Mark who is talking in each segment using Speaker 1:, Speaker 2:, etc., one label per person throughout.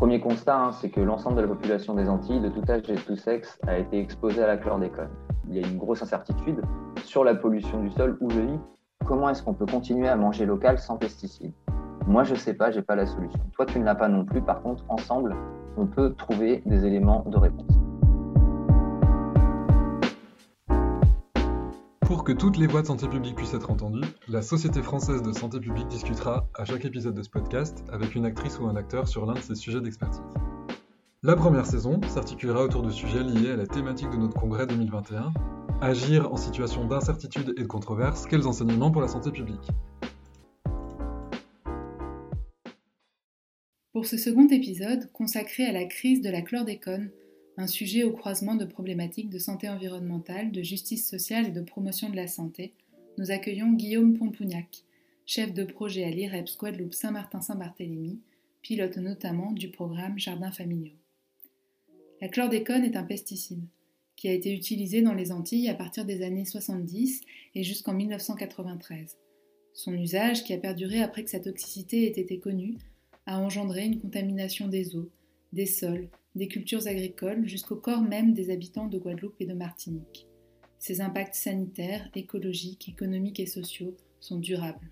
Speaker 1: premier constat, hein, c'est que l'ensemble de la population des Antilles, de tout âge et de tout sexe, a été exposée à la chlordécone. Il y a une grosse incertitude sur la pollution du sol où je vis. Comment est-ce qu'on peut continuer à manger local sans pesticides? Moi, je ne sais pas, je n'ai pas la solution. Toi, tu ne l'as pas non plus. Par contre, ensemble, on peut trouver des éléments de réponse.
Speaker 2: Que toutes les voix de santé publique puissent être entendues, la Société française de santé publique discutera à chaque épisode de ce podcast avec une actrice ou un acteur sur l'un de ses sujets d'expertise. La première saison s'articulera autour de sujets liés à la thématique de notre congrès 2021, Agir en situation d'incertitude et de controverse, quels enseignements pour la santé publique?
Speaker 3: Pour ce second épisode, consacré à la crise de la chlordécone, un sujet au croisement de problématiques de santé environnementale, de justice sociale et de promotion de la santé, nous accueillons Guillaume Pompougnac, chef de projet à l'IREPS Guadeloupe Saint-Martin-Saint-Barthélemy, pilote notamment du programme Jardins familiaux. La chlordécone est un pesticide qui a été utilisé dans les Antilles à partir des années 70 et jusqu'en 1993. Son usage, qui a perduré après que sa toxicité ait été connue, a engendré une contamination des eaux, des sols, des cultures agricoles jusqu'au corps même des habitants de Guadeloupe et de Martinique. Ces impacts sanitaires, écologiques, économiques et sociaux sont durables.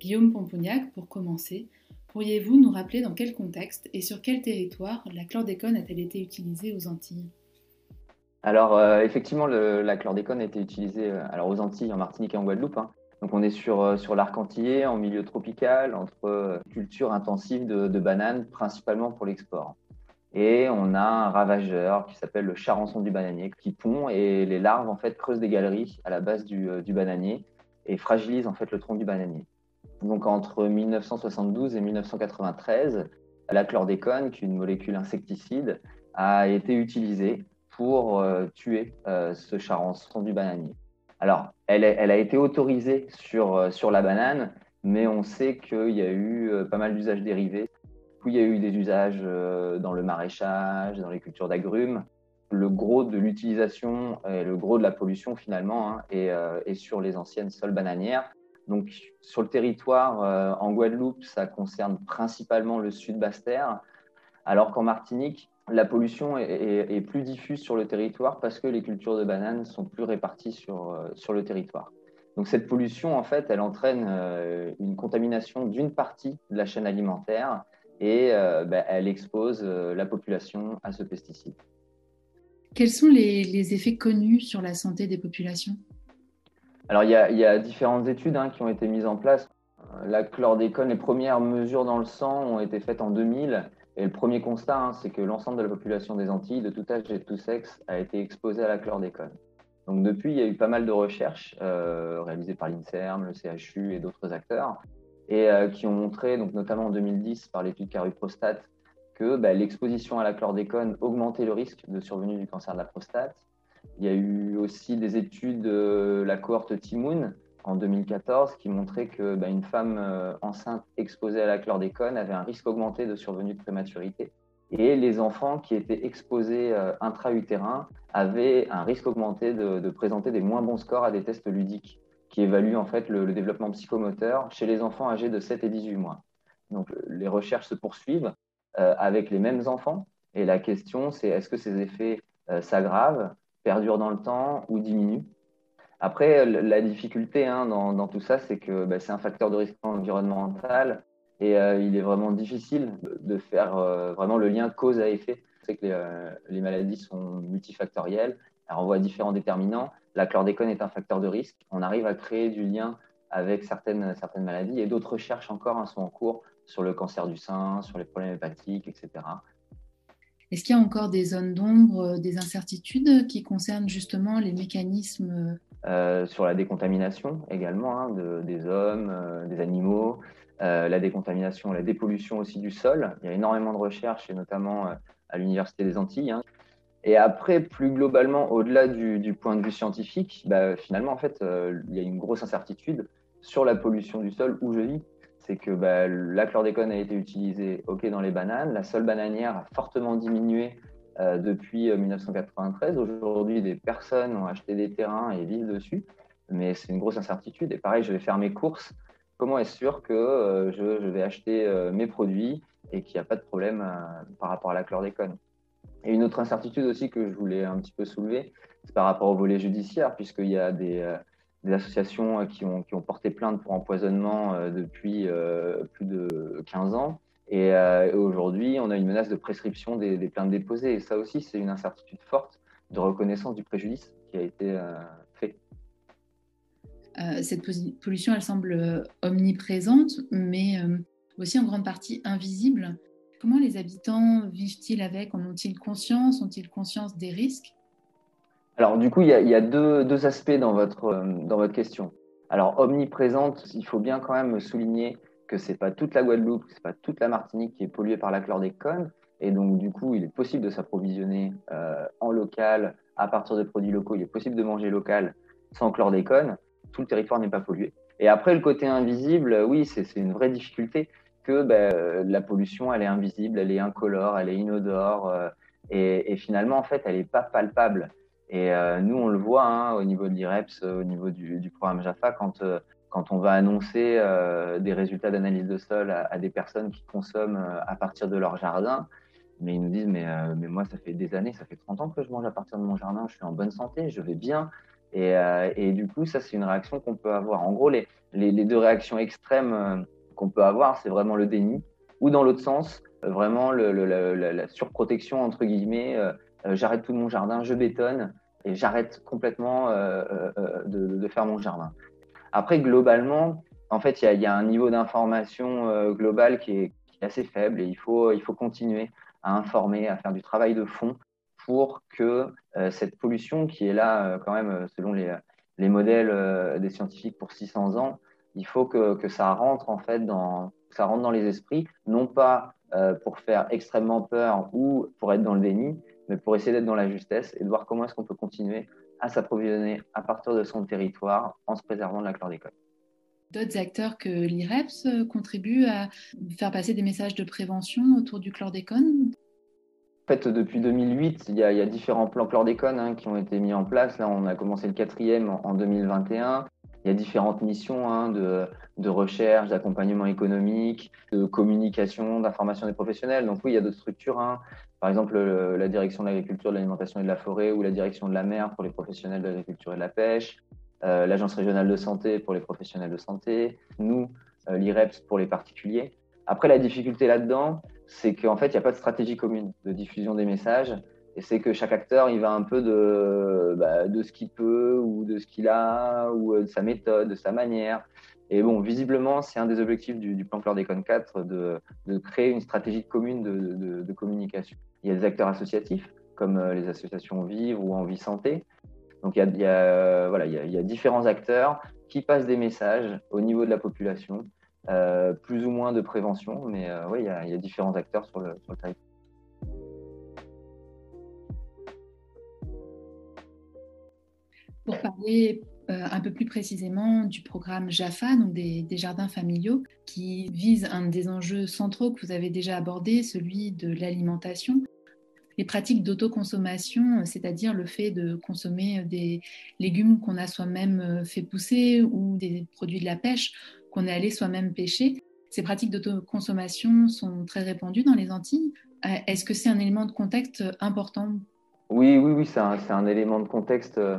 Speaker 3: Guillaume Pompougnac, pour commencer, pourriez-vous nous rappeler dans quel contexte et sur quel territoire la chlordécone a-t-elle été utilisée aux Antilles?
Speaker 1: Alors, euh, effectivement, la chlordécone a été utilisée euh, alors aux Antilles, en Martinique et en Guadeloupe. Hein. Donc, on est sur, euh, sur l'arc antillais, en milieu tropical, entre culture intensive de bananes, principalement pour l'export. Et on a un ravageur qui s'appelle le charançon du bananier qui pond et les larves en fait creusent des galeries à la base du, euh, bananier et fragilisent en fait le tronc du bananier. Donc entre 1972 et 1993, la chlordécone, qui est une molécule insecticide, a été utilisée pour euh, tuer euh, ce charançon du bananier. Alors, elle, a été autorisée sur, sur la banane, mais on sait qu'il y a eu pas mal d'usages dérivés il y a eu des usages euh, dans le maraîchage, dans les cultures d'agrumes. Le gros de l'utilisation et le gros de la pollution, finalement, hein, euh, est, sur les anciennes sols bananières. Donc, sur le territoire, euh, en Guadeloupe, ça concerne principalement le sud Basse-Terre, alors qu'en Martinique, la pollution est, plus diffuse sur le territoire parce que les cultures de bananes sont plus réparties sur, sur le territoire. Donc cette pollution, en fait, elle entraîne une contamination d'une partie de la chaîne alimentaire et euh, bah, elle expose euh, la population à ce pesticide.
Speaker 3: Quels sont les, effets connus sur la santé des populations?
Speaker 1: Alors il y, a, différentes études hein, qui ont été mises en place. Euh, la chlordécone, les premières mesures dans le sang ont été faites en 2000 et le premier constat, hein, c'est que l'ensemble de la population des Antilles, de tout âge et de tout sexe, a été exposée à la chlordécone. Donc depuis, il y a eu pas mal de recherches réalisées par l'INSERM, le CHU et d'autres acteurs et euh, qui ont montré, donc notamment en 2010 par l'étude Caruprostate, que bah, l'exposition à la chlordécone augmentait le risque de survenue du cancer de la prostate. Il y a eu aussi des études de la cohorte Timoun en 2014 qui montraient que bah, une femme euh, enceinte exposée à la chlordécone avait un risque augmenté de survenue de prématurité. Et les enfants qui étaient exposés euh, intra-utérin avaient un risque augmenté de, présenter des moins bons scores à des tests ludiques qui évalue en fait le, développement psychomoteur chez les enfants âgés de 7 et 18 mois. Donc les recherches se poursuivent euh, avec les mêmes enfants et la question c'est est-ce que ces effets euh, s'aggravent, perdurent dans le temps ou diminuent? Après la difficulté hein, dans, tout ça c'est que bah, c'est un facteur de risque environnemental et euh, il est vraiment difficile de faire vraiment le lien cause à effet. C'est que les, les maladies sont multifactorielles, elles renvoient à différents déterminants la chlordécone est un facteur de risque. On arrive à créer du lien avec certaines, certaines maladies et d'autres recherches encore hein, sont en cours sur le cancer du sein, sur les problèmes hépatiques, etc.
Speaker 3: Est-ce qu'il y a encore des zones d'ombre, euh, des incertitudes qui concernent justement les mécanismes
Speaker 1: euh, Sur la décontamination également hein, des hommes, euh, des animaux, la décontamination, la dépollution aussi du sol. Il y a énormément de recherches et notamment à l'Université des Antilles hein, et après, plus globalement, au-delà du, point de vue scientifique, bah, finalement, en fait, euh, il y a une grosse incertitude sur la pollution du sol où je vis. C'est que bah, la chlordécone a été utilisée dans les bananes. La seule bananière a fortement diminué euh, depuis 1993. Euh, Aujourd'hui, des personnes ont acheté des terrains et vivent dessus. Mais c'est une grosse incertitude. Et pareil, je vais faire mes courses. Comment est-ce sûr que je, je, vais acheter mes produits et qu'il n'y a pas de problème par rapport à la chlordécone? Et une autre incertitude aussi que je voulais un petit peu soulever, c'est par rapport au volet judiciaire, puisqu'il y a des, des associations qui ont, qui ont, porté plainte pour empoisonnement depuis plus de 15 ans. Et, aujourd'hui, on a une menace de prescription des, des plaintes déposées. Et ça aussi, c'est une incertitude forte de reconnaissance du préjudice qui a été fait.
Speaker 3: Euh, cette pollution, elle semble euh, omniprésente, mais euh, aussi en grande partie invisible. Comment les habitants vivent-ils avec? En ont-ils conscience? Ont-ils conscience des risques?
Speaker 1: Alors, du coup, il y a, deux, aspects dans votre, dans votre question. Alors, omniprésente, il faut bien quand même souligner que ce n'est pas toute la Guadeloupe, ce n'est pas toute la Martinique qui est polluée par la chlordécone. Et donc, du coup, il est possible de s'approvisionner en local à partir de produits locaux. Il est possible de manger local sans chlordécone tout le territoire n'est pas pollué. Et après, le côté invisible, oui, c'est une vraie difficulté que ben, la pollution, elle est invisible, elle est incolore, elle est inodore, euh, et, finalement, en fait, elle n'est pas palpable. Et euh, nous, on le voit hein, au niveau de l'IREPS, au niveau du, programme JAFA, quand, euh, quand on va annoncer des résultats d'analyse de sol à, des personnes qui consomment à partir de leur jardin, mais ils nous disent, mais, mais moi, ça fait des années, ça fait 30 ans que je mange à partir de mon jardin, je suis en bonne santé, je vais bien, euh, et, du coup, ça, c'est une réaction qu'on peut avoir. En gros, les, les, deux réactions extrêmes euh, qu'on peut avoir, c'est vraiment le déni, ou dans l'autre sens, euh, vraiment la, surprotection, entre guillemets, j'arrête tout mon jardin, je bétonne, et j'arrête complètement de, faire mon jardin. Après, globalement, en fait, il y, a un niveau d'information global qui est, assez faible et il faut, il faut continuer à informer, à faire du travail de fond pour que euh, cette pollution qui est là euh, quand même euh, selon les modèles des scientifiques pour 600 ans, il faut que, que, ça rentre en fait dans ça rentre dans les esprits, non pas pour faire extrêmement peur ou pour être dans le déni, mais pour essayer d'être dans la justesse et de voir comment est-ce qu'on peut continuer à s'approvisionner à partir de son territoire en se préservant de la chlordécone.
Speaker 3: D'autres acteurs que l'IREPS contribuent à faire passer des messages de prévention autour du chlordécone?
Speaker 1: En fait, depuis 2008, il y a, différents plans chlordécone hein, qui ont été mis en place. Là, on a commencé le quatrième en, 2021. Il y a différentes missions hein, de, recherche, d'accompagnement économique, de communication, d'information des professionnels. Donc oui, il y a d'autres structures. Hein. Par exemple, la direction de l'agriculture, de l'alimentation et de la forêt ou la direction de la mer pour les professionnels de l'agriculture et de la pêche. Euh, l'agence régionale de santé pour les professionnels de santé. Nous, euh, l'IREPS pour les particuliers. Après, la difficulté là-dedans, c'est qu'en fait, il n'y a pas de stratégie commune de diffusion des messages. Et c'est que chaque acteur, il va un peu de, bah, de ce qu'il peut ou de ce qu'il a ou euh, de sa méthode, de sa manière. Et bon, visiblement, c'est un des objectifs du, plan Chlordécone 4 de, de, créer une stratégie commune de, de, communication. Il y a des acteurs associatifs comme euh, les associations Vivre ou Envie Santé. Donc il y, a, a, voilà, il, y a, différents acteurs qui passent des messages au niveau de la population euh, plus ou moins de prévention, mais euh, oui, il y, a différents acteurs sur le, sur.
Speaker 3: Pour parler euh, un peu plus précisément du programme JAFA, donc des, jardins familiaux, qui vise un des enjeux centraux que vous avez déjà abordé, celui de l'alimentation. Les pratiques d'autoconsommation, c'est-à-dire le fait de consommer des légumes qu'on a soi-même fait pousser ou des produits de la pêche, qu'on est allé soi-même pêcher. Ces pratiques d'autoconsommation sont très répandues dans les Antilles. Euh, est-ce que c'est un élément de contexte important?
Speaker 1: Oui, oui, oui, c'est un, élément de contexte euh,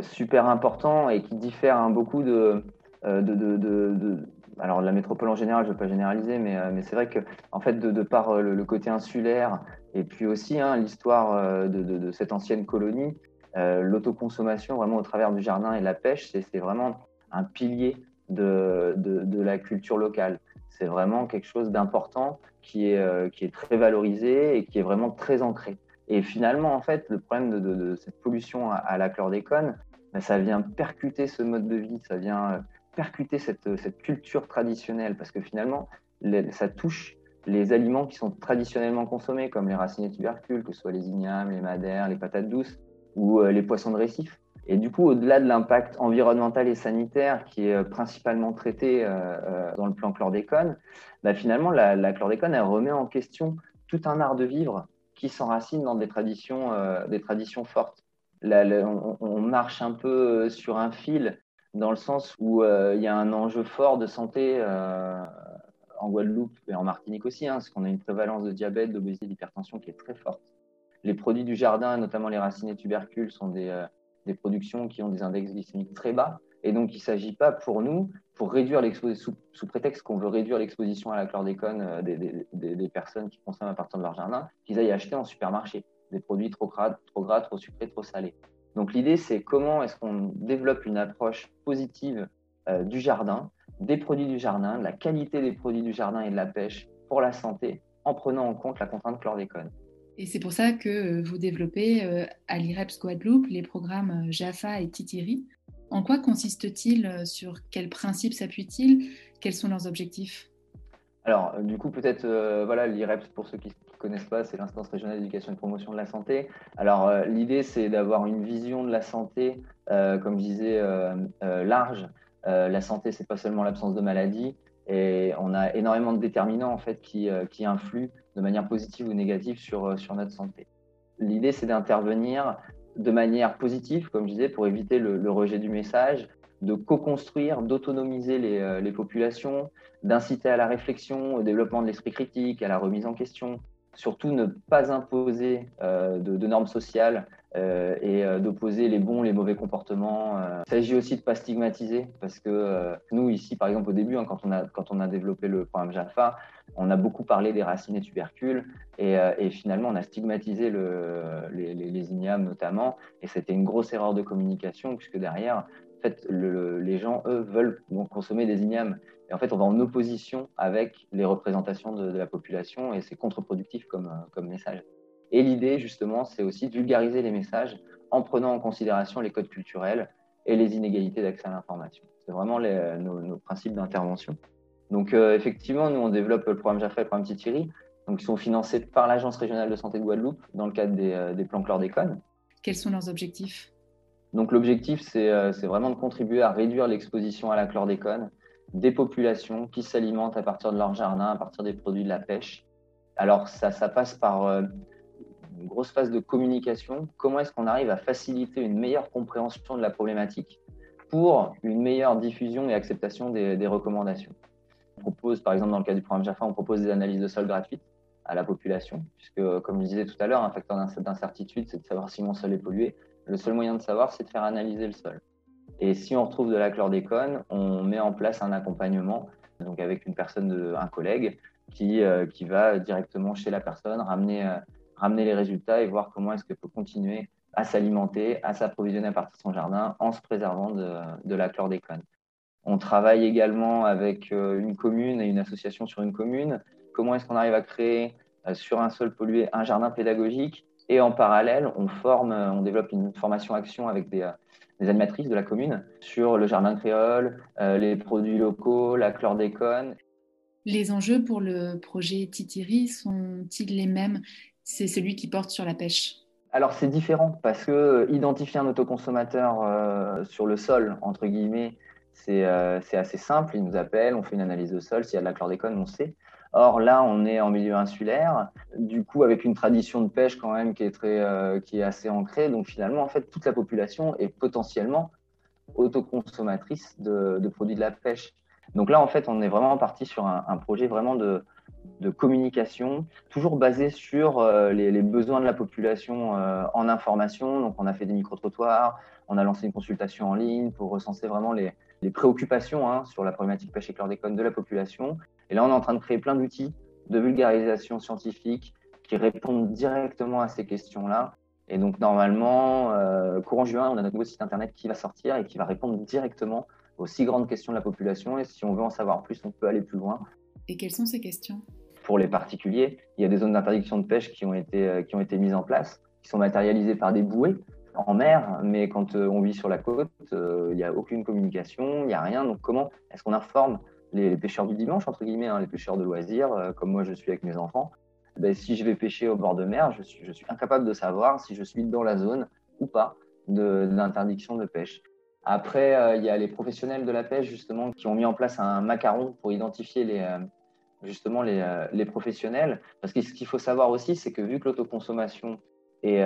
Speaker 1: super important et qui diffère hein, beaucoup euh, de, de, de, alors la métropole en général, je ne veux pas généraliser, mais, mais c'est vrai que en fait, de, par le, côté insulaire et puis aussi hein, l'histoire de, cette ancienne colonie, l'autoconsommation vraiment au travers du jardin et de la pêche, c'est vraiment un pilier de, de, la culture locale. C'est vraiment quelque chose d'important qui euh, qui est très valorisé et qui est vraiment très ancré. Et finalement, en fait, le problème de, cette pollution à, la chlordécone, ben, ça vient percuter ce mode de vie, ça vient euh, percuter cette, cette culture traditionnelle, parce que finalement, ça touche les aliments qui sont traditionnellement consommés, comme les racines et tubercules, que ce soit les ignames, les madères, les patates douces ou euh, les poissons de récif. Et du coup, au-delà de l'impact environnemental et sanitaire qui est euh, principalement traité euh, euh, dans le plan chlordécone, bah finalement, la, chlordécone, elle remet en question tout un art de vivre qui s'enracine dans des traditions, des traditions fortes. on, marche un peu sur un fil dans le sens où il y a un enjeu fort de santé en Guadeloupe et en Martinique aussi, hein, parce qu'on a une prévalence de diabète, d'obésité, d'hypertension qui est très forte. Les produits du jardin, notamment les racines et tubercules, sont des, des productions qui ont des index glycémiques très bas. Et donc, il ne s'agit pas pour nous, pour réduire l'exposition, sous, prétexte qu'on veut réduire l'exposition à la chlordécone des, des, des, personnes qui consomment à partir de leur jardin, qu'ils aillent acheter en supermarché des produits trop gras, trop, gras, trop sucrés, trop salés. Donc, l'idée, c'est comment est-ce qu'on développe une approche positive euh, du jardin, des produits du jardin, de la qualité des produits du jardin et de la pêche pour la santé, en prenant en compte la contrainte chlordécone.
Speaker 3: Et c'est pour ça que euh, vous développez euh, à l'IREPS Guadeloupe les programmes JAFA et Titiri. En quoi consiste-t-il Sur quels principes s'appuie-t-il? Quels sont leurs objectifs?
Speaker 1: Alors, du coup, peut-être, voilà, l'IREPS, pour ceux qui ne connaissent pas, c'est l'instance régionale d'éducation et de promotion de la santé. Alors, l'idée, c'est d'avoir une vision de la santé, comme je disais, large, euh, la santé, c'est pas seulement l'absence de maladie. Et on a énormément de déterminants en fait qui, euh, influent de manière positive ou négative euh, sur notre santé. L'idée, c'est d'intervenir de manière positive, comme je disais, pour éviter le, rejet du message, de co-construire, d'autonomiser les, les, populations, d'inciter à la réflexion, au développement de l'esprit critique, à la remise en question. Surtout ne pas imposer de, de, normes sociales euh, et euh, d'opposer les bons, les mauvais comportements. Euh. Il s'agit aussi de pas stigmatiser parce que nous, ici, par exemple, au début, hein, quand, on a, quand on a développé le programme JAFA, on a beaucoup parlé des racines et tubercules et, finalement, on a stigmatisé le, les, les, ignames notamment et c'était une grosse erreur de communication puisque derrière, en fait, le, les gens, eux, veulent consommer des ignames. Et en fait, on va en opposition avec les représentations de, la population et c'est contre-productif comme message. Et l'idée, justement, c'est aussi de vulgariser les messages en prenant en considération les codes culturels et les inégalités d'accès à l'information. C'est vraiment nos, principes d'intervention. Donc, euh, effectivement, nous, on développe le programme JAFA et le programme Titiri. Donc, ils sont financés par l'Agence régionale de santé de Guadeloupe dans le cadre des, euh, des plans chlordécone.
Speaker 3: Quels sont leurs objectifs?
Speaker 1: Donc, l'objectif, euh, c'est vraiment de contribuer à réduire l'exposition à la chlordécone des populations qui s'alimentent à partir de leur jardin, à partir des produits de la pêche. Alors, ça, ça passe par grosse phase de communication. Comment est-ce qu'on arrive à faciliter une meilleure compréhension de la problématique pour une meilleure diffusion et acceptation des, recommandations? On propose, par exemple, dans le cas du programme JAFA, on propose des analyses de sol gratuites à la population, puisque, comme je disais tout à l'heure, un facteur d'incertitude, c'est de savoir si mon sol est pollué. Le seul moyen de savoir, c'est de faire analyser le sol. Et si on retrouve de la chlordécone, on met en place un accompagnement, donc avec une personne, un collègue, qui, euh, qui va directement chez la personne ramener euh, ramener les résultats et voir comment est-ce qu'elle peut continuer à s'alimenter, à s'approvisionner à partir de son jardin en se préservant de, de la chlordécone. On travaille également avec euh, une commune et une association sur une commune. Comment est-ce qu'on arrive à créer euh, sur un sol pollué un jardin pédagogique? Et en parallèle, on forme, euh, on développe une formation action avec des, des animatrices de la commune sur le jardin créole, les produits locaux, la chlordécone.
Speaker 3: Les enjeux pour le projet Titiri sont-ils les mêmes? C'est celui qui porte sur la pêche
Speaker 1: alors c'est différent parce que euh, identifier un autoconsommateur euh, sur le sol, entre guillemets, euh, c'est assez simple. Il nous appelle, on fait une analyse de sol. S'il y a de la chlordécone, on sait. Or là, on est en milieu insulaire, du coup avec une tradition de pêche quand même qui est très, qui est assez ancrée. Donc finalement, en fait, toute la population est potentiellement autoconsommatrice de, produits de la pêche. Donc là, en fait, on est vraiment parti sur un projet vraiment de, de communication, toujours basé sur euh, les, besoins de la population euh, en information. Donc, on a fait des micro-trottoirs, on a lancé une consultation en ligne pour recenser vraiment les, préoccupations hein, sur la problématique pêche et chlordécone de la population. Et là, on est en train de créer plein d'outils de vulgarisation scientifique qui répondent directement à ces questions-là. Et donc, normalement, euh, courant juin, on a notre nouveau site internet qui va sortir et qui va répondre directement aux six grandes questions de la population. Et si on veut en savoir plus, on peut aller plus loin.
Speaker 3: Et quelles sont ces questions?
Speaker 1: Pour les particuliers, il y a des zones d'interdiction de pêche qui ont, été, euh, qui ont été mises en place, qui sont matérialisées par des bouées en mer, mais quand euh, on vit sur la côte, euh, il n'y a aucune communication, il n'y a rien. Donc comment est-ce qu'on informe les, pêcheurs du dimanche, entre guillemets, hein, les pêcheurs de loisirs, comme moi je suis avec mes enfants? Ben, Si je vais pêcher au bord de mer, je suis, incapable de savoir si je suis dans la zone ou pas d'interdiction de, de pêche. Après, euh, il y a les professionnels de la pêche, justement, qui ont mis en place un macaron pour identifier les, euh, justement euh, les, professionnels. Parce que ce qu'il faut savoir aussi, c'est que vu que l'autoconsommation est,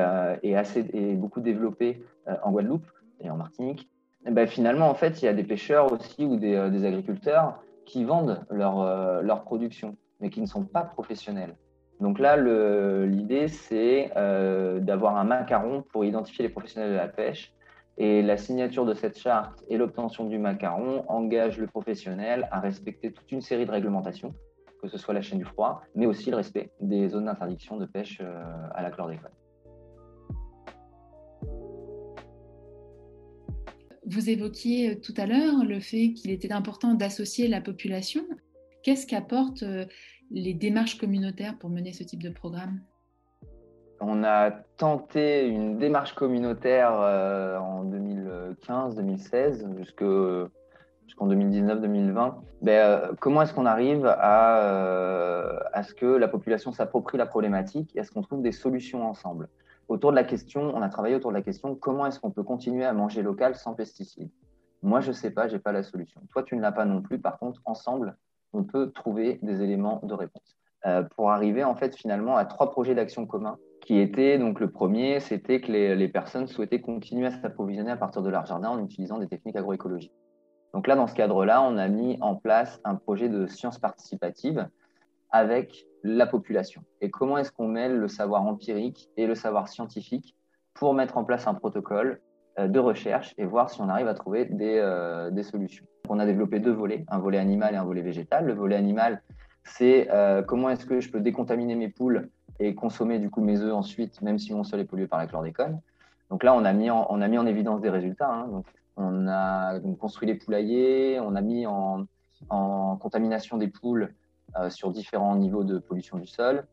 Speaker 1: assez, est beaucoup développée en Guadeloupe et en Martinique, eh ben, finalement, en fait, il y a des pêcheurs aussi ou des, des agriculteurs qui vendent leur, leur production, mais qui ne sont pas professionnels. Donc là, l'idée, c'est d'avoir un macaron pour identifier les professionnels de la pêche. Et la signature de cette charte et l'obtention du macaron engagent le professionnel à respecter toute une série de réglementations que ce soit la chaîne du froid, mais aussi le respect des zones d'interdiction de pêche euh, à la chlordécone.
Speaker 3: Vous évoquiez euh, tout à l'heure le fait qu'il était important d'associer la population. Qu'est-ce qu'apportent euh, les démarches communautaires pour mener ce type de programme?
Speaker 1: On a tenté une démarche communautaire en 2015-2016 jusque jusqu'en 2019-2020, ben, euh, comment est-ce qu'on arrive à, euh, à, ce que la population s'approprie la problématique et à ce qu'on trouve des solutions ensemble? Autour de la question, on a travaillé autour de la question comment est-ce qu'on peut continuer à manger local sans pesticides? Moi, je ne sais pas, je n'ai pas la solution. Toi, tu ne l'as pas non plus. Par contre, ensemble, on peut trouver des éléments de réponse. Euh, pour arriver en fait finalement à trois projets d'action communs qui étaient donc le premier, c'était que les, personnes souhaitaient continuer à s'approvisionner à partir de leur jardin en utilisant des techniques agroécologiques. Donc là, dans ce cadre-là, on a mis en place un projet de science participative avec la population. Et comment est-ce qu'on mêle le savoir empirique et le savoir scientifique pour mettre en place un protocole euh, de recherche et voir si on arrive à trouver des, euh, solutions? On a développé deux volets, un volet animal et un volet végétal. Le volet animal, c'est euh, comment est-ce que je peux décontaminer mes poules et consommer du coup mes œufs ensuite, même si mon sol est pollué par la chlordécone. Donc là, on a mis en, on a mis en évidence des résultats. Hein. Donc, on a construit les poulaillers, on a mis en, contamination des poules euh, sur différents niveaux de pollution du sol.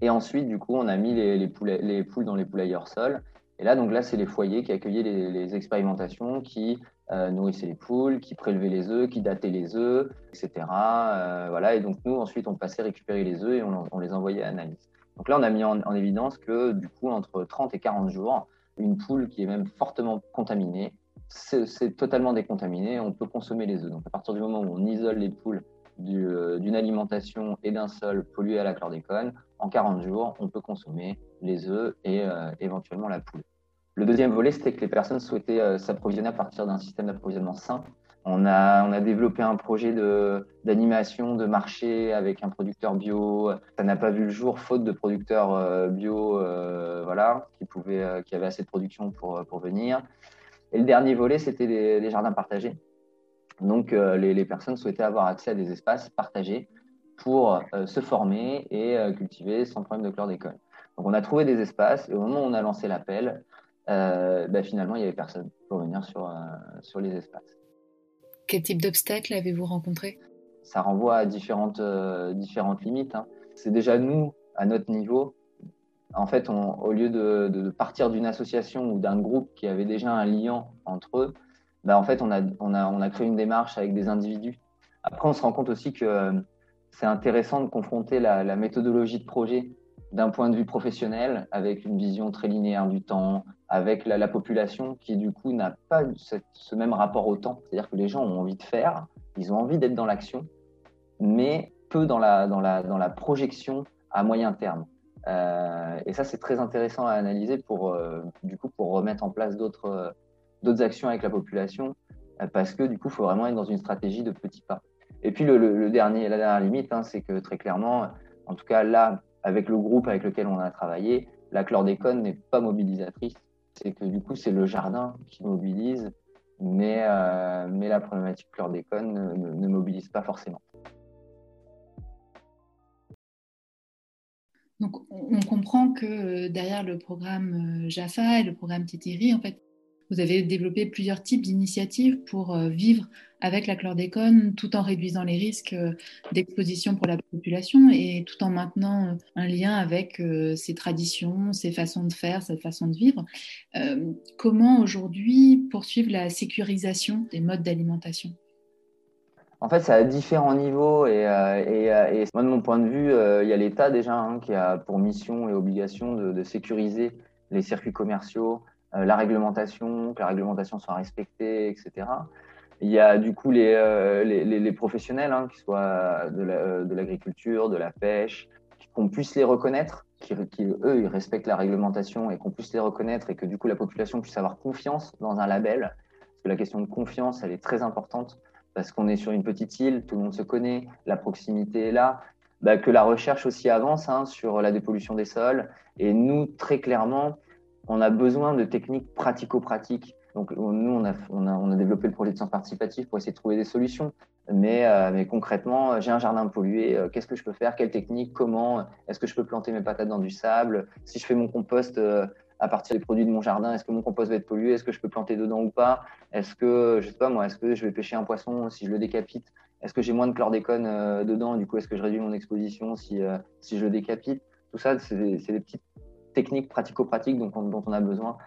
Speaker 1: Et ensuite, du coup, on a mis les, poules dans les poulaillers hors sol. Et là, donc là, c'est les foyers qui accueillaient les, expérimentations, qui euh, nourrissaient les poules, qui prélevaient les œufs, qui dataient les œufs, etc. Euh, voilà. Et donc nous, ensuite, on passait récupérer les œufs et on, les envoyait à analyse. Donc là, on a mis en, en, évidence que du coup, entre 30 et 40 jours, une poule qui est même fortement contaminée c'est totalement décontaminé, on peut consommer les œufs. Donc à partir du moment où on isole les poules euh, d'une alimentation et d'un sol pollué à la chlordécone, en 40 jours, on peut consommer les œufs et euh, éventuellement la poule. Le deuxième volet, c'était que les personnes souhaitaient euh, s'approvisionner à partir d'un système d'approvisionnement sain. On a, développé un projet d'animation de, marché avec un producteur bio. Ça n'a pas vu le jour faute de producteurs bio, voilà, qui pouvaient, qui avaient assez de production pour, venir. Et le dernier volet, c'était les, jardins partagés. Donc, euh, les, personnes souhaitaient avoir accès à des espaces partagés pour euh, se former et euh, cultiver sans problème de chlordécone. Donc, on a trouvé des espaces et au moment où on a lancé l'appel, bah, finalement, il n'y avait personne pour venir sur les espaces.
Speaker 3: Quel type d'obstacles avez-vous rencontré?
Speaker 1: Ça renvoie à différentes, différentes limites. Hein. C'est déjà nous, à notre niveau, en fait, au lieu de, partir d'une association ou d'un groupe qui avait déjà un lien entre eux, bah, en fait, on a, créé une démarche avec des individus. Après, on se rend compte aussi que euh, c'est intéressant de confronter la, méthodologie de projet d'un point de vue professionnel, avec une vision très linéaire du temps, avec la, population qui, du coup, n'a pas ce même rapport au temps. C'est-à-dire que les gens ont envie de faire, ils ont envie d'être dans l'action, mais peu dans la projection à moyen terme. Euh, et ça, c'est très intéressant à analyser pour, euh, du coup, pour remettre en place d'autres euh, actions avec la population, parce que du coup, il faut vraiment être dans une stratégie de petits pas. Et puis le, dernier, la dernière limite, hein, c'est que très clairement, en tout cas là, avec le groupe avec lequel on a travaillé, la chlordécone n'est pas mobilisatrice. C'est que du coup, c'est le jardin qui mobilise, mais, mais la problématique chlordécone ne, ne mobilise pas forcément.
Speaker 3: Donc, on comprend que euh, derrière le programme euh, Jaffa et le programme Titiri, en fait, vous avez développé plusieurs types d'initiatives pour euh, vivre avec la chlordécone tout en réduisant les risques d'exposition pour la population et tout en maintenant un lien avec ses traditions, ses façons de faire, sa façon de vivre. comment aujourd'hui poursuivre la sécurisation des modes d'alimentation?
Speaker 1: En fait, c'est à différents niveaux et, euh, euh, moi, de mon point de vue, euh, il y a l'État déjà hein, qui a pour mission et obligation de, sécuriser les circuits commerciaux, la réglementation, que la réglementation soit respectée, etc. Il y a du coup les, les, professionnels, hein, qui soient de l'agriculture, de, la pêche, qu'on puisse les reconnaître, qui, eux, ils respectent la réglementation et qu'on puisse les reconnaître et que du coup la population puisse avoir confiance dans un label. Parce que la question de confiance, elle est très importante parce qu'on est sur une petite île, tout le monde se connaît, la proximité est là, bah, que la recherche aussi avance hein, sur la dépollution des sols. Et nous, très clairement, on a besoin de techniques pratico-pratiques. Donc, nous, on a, développé le projet de sciences participative pour essayer de trouver des solutions. Mais, euh, concrètement, j'ai un jardin pollué, euh, qu'est-ce que je peux faire? Quelle technique? Comment? Est-ce que je peux planter mes patates dans du sable? Si je fais mon compost euh, à partir des produits de mon jardin, est-ce que mon compost va être pollué? Est-ce que je peux planter dedans ou pas? Est-ce que, je sais pas moi, est-ce que je vais pêcher un poisson si je le décapite? Est-ce que j'ai moins de chlordécone dedans? Du coup, est-ce que je réduis mon exposition si, je le décapite? Tout ça, c'est des, petites techniques pratico-pratiques dont, on a besoin.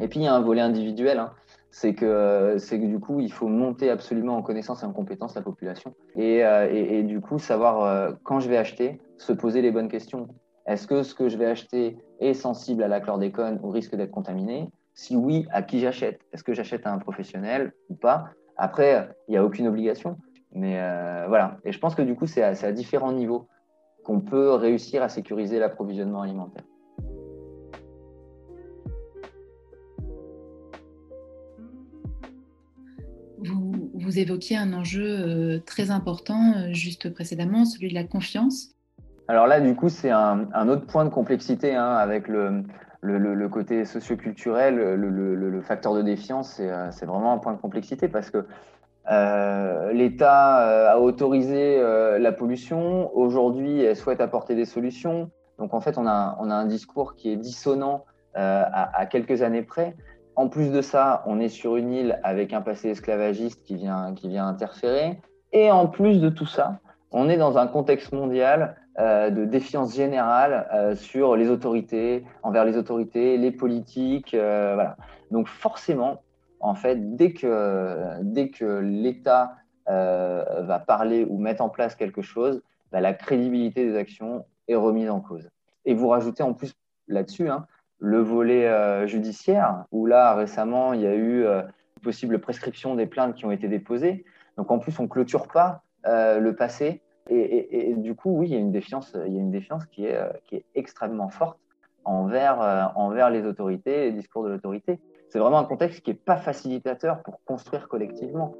Speaker 1: Et puis, il y a un volet individuel. Hein. C'est que, c'est que du coup, il faut monter absolument en connaissance et en compétence la population. Et, euh, et, du coup, savoir euh, quand je vais acheter, se poser les bonnes questions. Est-ce que ce que je vais acheter est sensible à la chlordécone ou risque d'être contaminé? Si oui, à qui j'achète? Est-ce que j'achète à un professionnel ou pas? Après, il n'y a aucune obligation. Mais euh, voilà. Et je pense que du coup, c'est à différents niveaux qu'on peut réussir à sécuriser l'approvisionnement alimentaire.
Speaker 3: Vous évoquiez un enjeu euh, très important euh, juste précédemment, celui de la confiance.
Speaker 1: Alors là, du coup, c'est un, autre point de complexité hein, avec le, le, côté socioculturel, le, facteur de défiance, euh, c'est vraiment un point de complexité parce que l'État a autorisé la pollution. Aujourd'hui, elle souhaite apporter des solutions. Donc en fait, on a, un discours qui est dissonant à, quelques années près. En plus de ça, on est sur une île avec un passé esclavagiste qui vient, qui vient interférer. Et en plus de tout ça, on est dans un contexte mondial euh, de défiance générale euh, sur les autorités, envers les autorités, les politiques. Euh, voilà. Donc forcément, en fait, dès que, dès que l'État va parler ou mettre en place quelque chose, bah, la crédibilité des actions est remise en cause. Et vous rajoutez en plus là-dessus, hein, le volet euh, judiciaire, où là, récemment, il y a eu euh, possible prescription des plaintes qui ont été déposées. Donc, en plus, on clôture pas euh, le passé. Et, du coup, oui, il y a une défiance, il y a une défiance qui, est, qui est extrêmement forte envers, envers les autorités, les discours de l'autorité. C'est vraiment un contexte qui n'est pas facilitateur pour construire collectivement.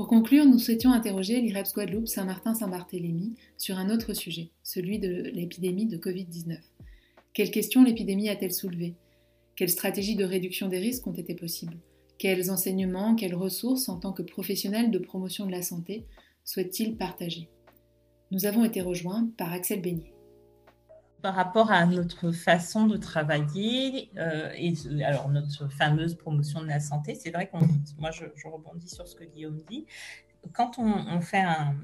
Speaker 3: Pour conclure, nous souhaitions interroger l'IREPS Guadeloupe Saint-Martin-Saint-Barthélemy sur un autre sujet, celui de l'épidémie de Covid-19. Quelles questions l'épidémie a-t-elle soulevé Quelles stratégies de réduction des risques ont été possibles? Quels enseignements, quelles ressources en tant que professionnels de promotion de la santé souhaitent-ils partager? Nous avons été rejoints par Axel Beignet
Speaker 4: par rapport à notre façon de travailler euh, et alors notre fameuse promotion de la santé, c'est vrai qu'on, moi je, rebondis sur ce que Guillaume dit. Quand on, fait un,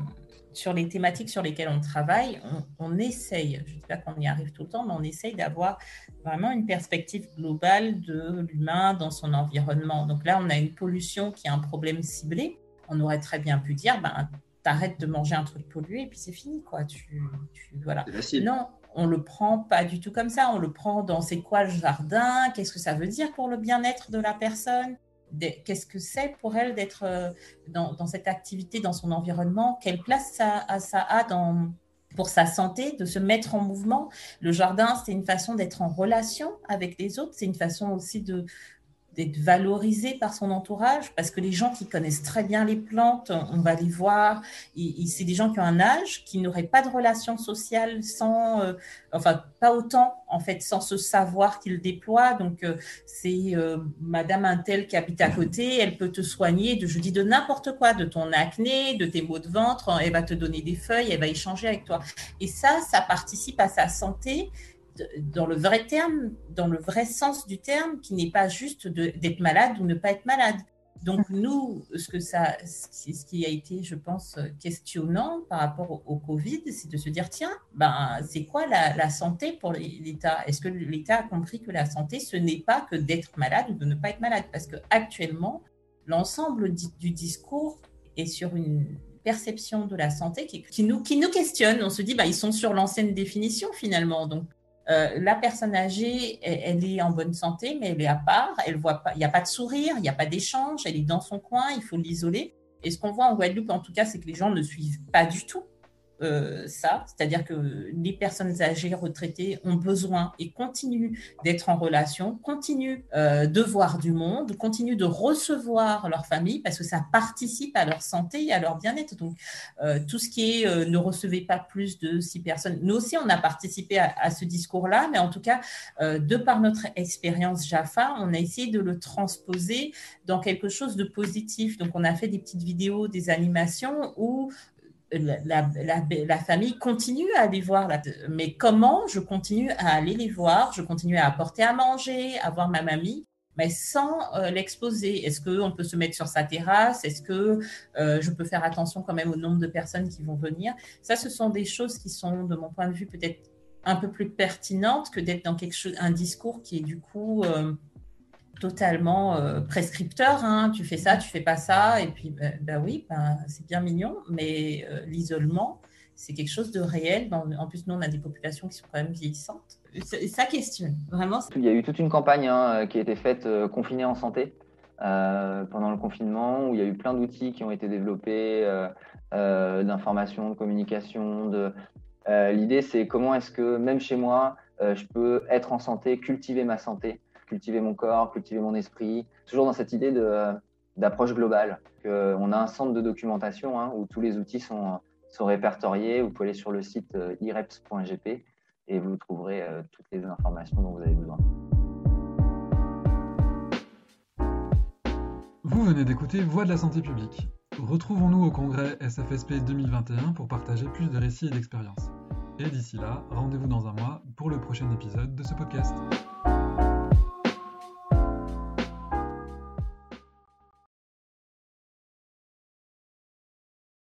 Speaker 4: sur les thématiques sur lesquelles on travaille, on, essaye, je ne dis pas qu'on y arrive tout le temps, mais on essaye d'avoir vraiment une perspective globale de l'humain dans son environnement. Donc là, on a une pollution qui est un problème ciblé. On aurait très bien pu dire, ben, t'arrêtes de manger un truc pollué et puis c'est fini, quoi. Tu, tu voilà. Non, on le prend pas du tout comme ça. On le prend dans c'est quoi le jardin? Qu'est-ce que ça veut dire pour le bien-être de la personne? Qu'est-ce que c'est pour elle d'être euh, dans, cette activité, dans son environnement? Quelle place ça, ça a pour sa santé, de se mettre en mouvement? Le jardin, c'est une façon d'être en relation avec les autres, c'est une façon aussi de, d'être valorisé par son entourage, parce que les gens qui connaissent très bien les plantes, on va les voir, c'est des gens qui ont un âge, qui n'auraient pas de relation sociale sans, euh, enfin pas autant en fait, sans ce savoir qu'ils déploient. Donc euh, c'est euh, Madame Intel qui habite à côté, elle peut te soigner de, je dis de n'importe quoi, de ton acné, de tes maux de ventre, elle va te donner des feuilles, elle va échanger avec toi. Et ça, ça participe à sa santé dans le vrai terme, dans le vrai sens du terme, qui n'est pas juste d'être malade ou ne pas être malade. Donc nous, ce que ça, ce qui a été, je pense, questionnant par rapport au, Covid, c'est de se dire tiens, ben c'est quoi la, santé pour l'État? Est-ce que l'État a compris que la santé, ce n'est pas que d'être malade ou de ne pas être malade? Parce que actuellement, l'ensemble du discours est sur une perception de la santé qui, nous, qui nous questionne. On se dit, bah, ils sont sur l'ancienne définition finalement. Donc, euh, la personne âgée, elle, est en bonne santé, mais elle est à part. Elle voit pas, il n'y a pas de sourire, il n'y a pas d'échange. Elle est dans son coin, il faut l'isoler. Et ce qu'on voit en Guadeloupe, en tout cas, c'est que les gens ne suivent pas du tout euh, ça, c'est-à-dire que les personnes âgées retraitées ont besoin et continuent d'être en relation, continuent euh, de voir du monde, continuent de recevoir leur famille parce que ça participe à leur santé et à leur bien-être. Donc, euh, tout ce qui est ne recevez pas plus de six personnes, nous aussi, on a participé à, à ce discours-là, mais en tout cas, de par notre expérience JAFA, on a essayé de le transposer dans quelque chose de positif. Donc, on a fait des petites vidéos, des animations où la, famille continue à aller voir. mais comment je continue à aller les voir Je continue à apporter à manger, à voir ma mamie, mais sans euh, l'exposer. Est-ce qu'on peut se mettre sur sa terrasse? Est-ce que euh, je peux faire attention quand même au nombre de personnes qui vont venir? Ça, ce sont des choses qui sont, de mon point de vue, peut-être un peu plus pertinentes que d'être dans quelque chose, un discours qui est du coup euh, totalement euh, prescripteur. Hein. Tu fais ça, tu fais pas ça. Et puis, ben, ben oui, ben, c'est bien mignon, mais euh, l'isolement, c'est quelque chose de réel. En plus, nous, on a des populations qui sont quand même vieillissantes. Ça questionne, vraiment.
Speaker 1: Il y a eu toute une campagne hein, qui a été faite euh, confinée en santé pendant le confinement, où il y a eu plein d'outils qui ont été développés, d'information, de communication. L'idée, c'est comment est-ce que, même chez moi, je peux être en santé, cultiver ma santé cultiver mon corps, cultiver mon esprit, toujours dans cette idée d'approche globale. On a un centre de documentation hein, où tous les outils sont, sont répertoriés. Vous pouvez aller sur le site euh, ireps.gp et vous trouverez euh, toutes les informations dont vous avez besoin.
Speaker 2: Vous venez d'écouter Voix de la santé publique. Retrouvons-nous au congrès SFSP 2021 pour partager plus de récits et d'expériences. Et d'ici là, rendez-vous dans un mois pour le prochain épisode de ce podcast.